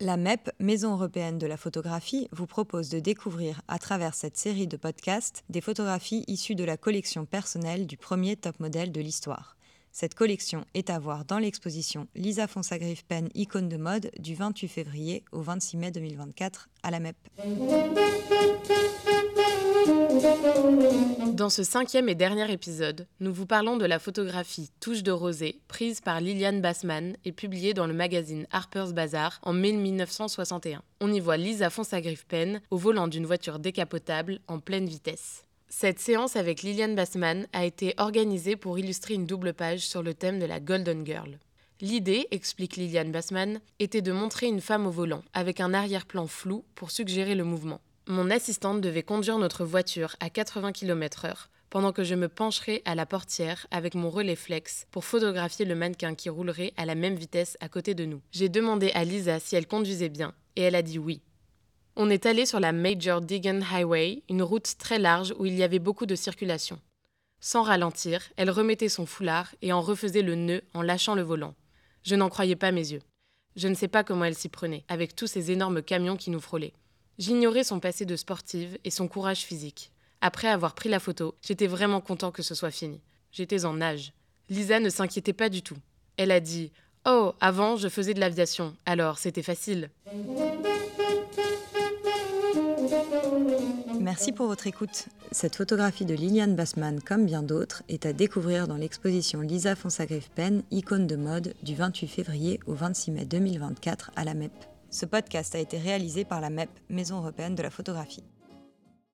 La MEP, Maison européenne de la photographie, vous propose de découvrir à travers cette série de podcasts des photographies issues de la collection personnelle du premier top modèle de l'histoire. Cette collection est à voir dans l'exposition Lisa Fonsagriffe Pen Icône de mode du 28 février au 26 mai 2024 à la MEP. Dans ce cinquième et dernier épisode, nous vous parlons de la photographie Touche de rosée prise par Liliane Bassman et publiée dans le magazine Harper's Bazaar en mai 1961. On y voit Lisa Fonsagriffe Pen au volant d'une voiture décapotable en pleine vitesse. Cette séance avec Liliane Bassman a été organisée pour illustrer une double page sur le thème de la Golden Girl. L'idée, explique Liliane Bassman, était de montrer une femme au volant, avec un arrière-plan flou pour suggérer le mouvement. Mon assistante devait conduire notre voiture à 80 km/h pendant que je me pencherais à la portière avec mon relais flex pour photographier le mannequin qui roulerait à la même vitesse à côté de nous. J'ai demandé à Lisa si elle conduisait bien et elle a dit oui. On est allé sur la Major Deegan Highway, une route très large où il y avait beaucoup de circulation. Sans ralentir, elle remettait son foulard et en refaisait le nœud en lâchant le volant. Je n'en croyais pas mes yeux. Je ne sais pas comment elle s'y prenait, avec tous ces énormes camions qui nous frôlaient. J'ignorais son passé de sportive et son courage physique. Après avoir pris la photo, j'étais vraiment content que ce soit fini. J'étais en nage. Lisa ne s'inquiétait pas du tout. Elle a dit Oh, avant, je faisais de l'aviation, alors c'était facile. Merci pour votre écoute. Cette photographie de Liliane Bassman, comme bien d'autres, est à découvrir dans l'exposition Lisa Fonsagriffe Pen, icône de mode, du 28 février au 26 mai 2024 à la MEP. Ce podcast a été réalisé par la MEP, Maison européenne de la photographie.